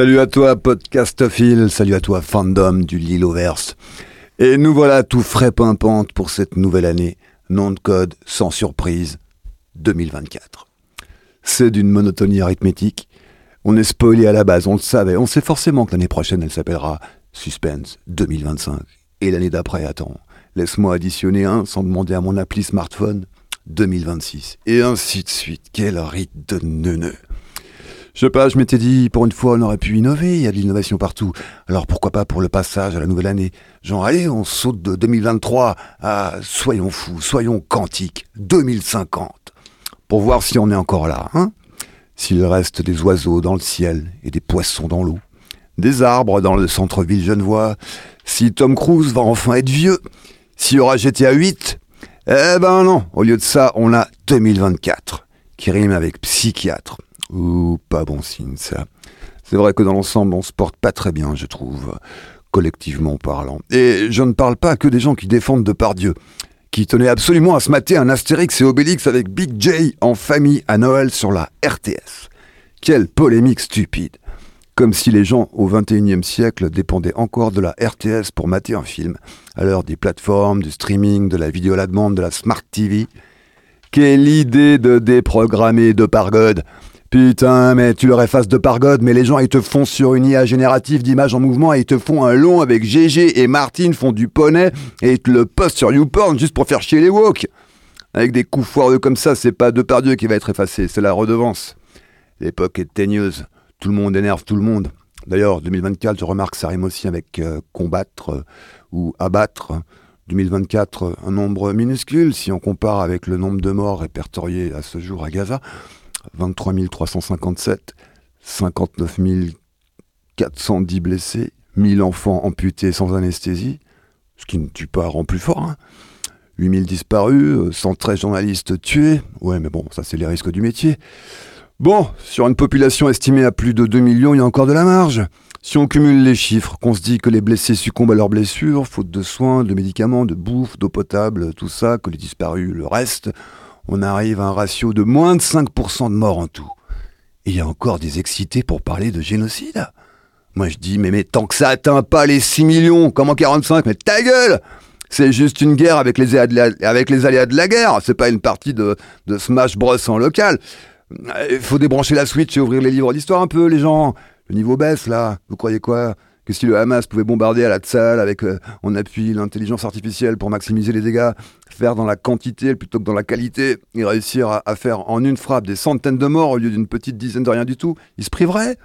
Salut à toi, podcastophile, salut à toi, fandom du Liloverse. Et nous voilà tout frais pimpante pour cette nouvelle année. Nom de code, sans surprise, 2024. C'est d'une monotonie arithmétique. On est spoilé à la base, on le savait. On sait forcément que l'année prochaine, elle s'appellera Suspense 2025. Et l'année d'après, attends, laisse-moi additionner un sans demander à mon appli smartphone 2026. Et ainsi de suite. Quel rite de neuneu. Je sais pas, je m'étais dit, pour une fois, on aurait pu innover, il y a de l'innovation partout. Alors pourquoi pas pour le passage à la nouvelle année? Genre, allez, on saute de 2023 à, soyons fous, soyons quantiques, 2050. Pour voir si on est encore là, hein S'il reste des oiseaux dans le ciel et des poissons dans l'eau, des arbres dans le centre-ville genevois, si Tom Cruise va enfin être vieux, s'il y aura GTA 8, eh ben non, au lieu de ça, on a 2024, qui rime avec psychiatre. Ouh, pas bon signe ça. C'est vrai que dans l'ensemble, on se porte pas très bien, je trouve, collectivement parlant. Et je ne parle pas que des gens qui défendent de par Dieu, qui tenaient absolument à se mater un Astérix et Obélix avec Big J en famille à Noël sur la RTS. Quelle polémique stupide comme si les gens au XXIe siècle dépendaient encore de la RTS pour mater un film, à l'heure des plateformes, du streaming, de la vidéo à la demande, de la Smart TV. Quelle idée de déprogrammer de Pargod Putain, mais tu leur effaces de Pargod, mais les gens ils te font sur une IA générative d'images en mouvement et ils te font un long avec GG et Martine font du poney et ils te le postent sur YouPorn juste pour faire chier les woke. Avec des coups foireux comme ça, c'est pas Depardieu qui va être effacé, c'est la redevance. L'époque est teigneuse. Tout le monde énerve tout le monde. D'ailleurs, 2024, je remarque, ça rime aussi avec euh, combattre euh, ou abattre. 2024, un nombre minuscule si on compare avec le nombre de morts répertoriés à ce jour à Gaza. 23 357, 59 410 blessés, 1000 enfants amputés sans anesthésie, ce qui ne tue pas rend plus fort. Hein. 8000 disparus, 113 euh, journalistes tués. Ouais, mais bon, ça c'est les risques du métier. Bon, sur une population estimée à plus de 2 millions, il y a encore de la marge. Si on cumule les chiffres, qu'on se dit que les blessés succombent à leurs blessures, faute de soins, de médicaments, de bouffe, d'eau potable, tout ça, que les disparus le reste, on arrive à un ratio de moins de 5% de morts en tout. Il y a encore des excités pour parler de génocide. Moi je dis, mais, tant que ça atteint pas les 6 millions, comment 45 Mais ta gueule c'est juste une guerre avec les, aléas de la guerre. C'est pas une partie de, de Smash Bros en local. Il faut débrancher la Switch et ouvrir les livres d'histoire un peu, les gens. Le niveau baisse, là. Vous croyez quoi? Que si le Hamas pouvait bombarder à la Tsal avec, euh, on appuie l'intelligence artificielle pour maximiser les dégâts, faire dans la quantité plutôt que dans la qualité, et réussir à, faire en une frappe des centaines de morts au lieu d'une petite dizaine de rien du tout, il se priverait.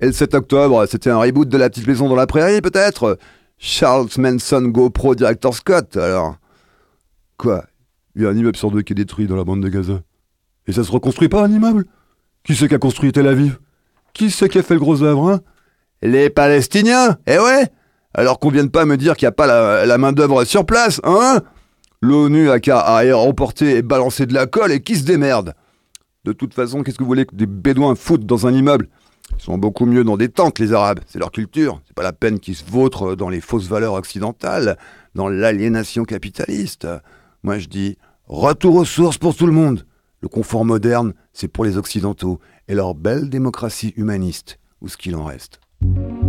Et le 7 octobre, c'était un reboot de la petite maison dans la prairie, peut-être? Charles Manson GoPro Director Scott, alors. Quoi? Il y a un immeuble sur deux qui est détruit dans la bande de Gaza. Et ça se reconstruit pas un immeuble? Qui c'est qui a construit Tel Aviv? Qui c'est qui a fait le gros œuvre hein? Les Palestiniens Eh ouais Alors qu'on vienne pas me dire qu'il n'y a pas la, main-d'œuvre sur place, hein L'ONU a qu'à aéroporter et balancer de la colle et qui se démerde De toute façon, qu'est-ce que vous voulez que des bédouins foutent dans un immeuble? Ils sont beaucoup mieux dans des tentes, les Arabes. C'est leur culture. C'est pas la peine qu'ils se vautrent dans les fausses valeurs occidentales, dans l'aliénation capitaliste. Moi, je dis retour aux sources pour tout le monde. Le confort moderne, c'est pour les Occidentaux et leur belle démocratie humaniste, ou ce qu'il en reste. Thank you.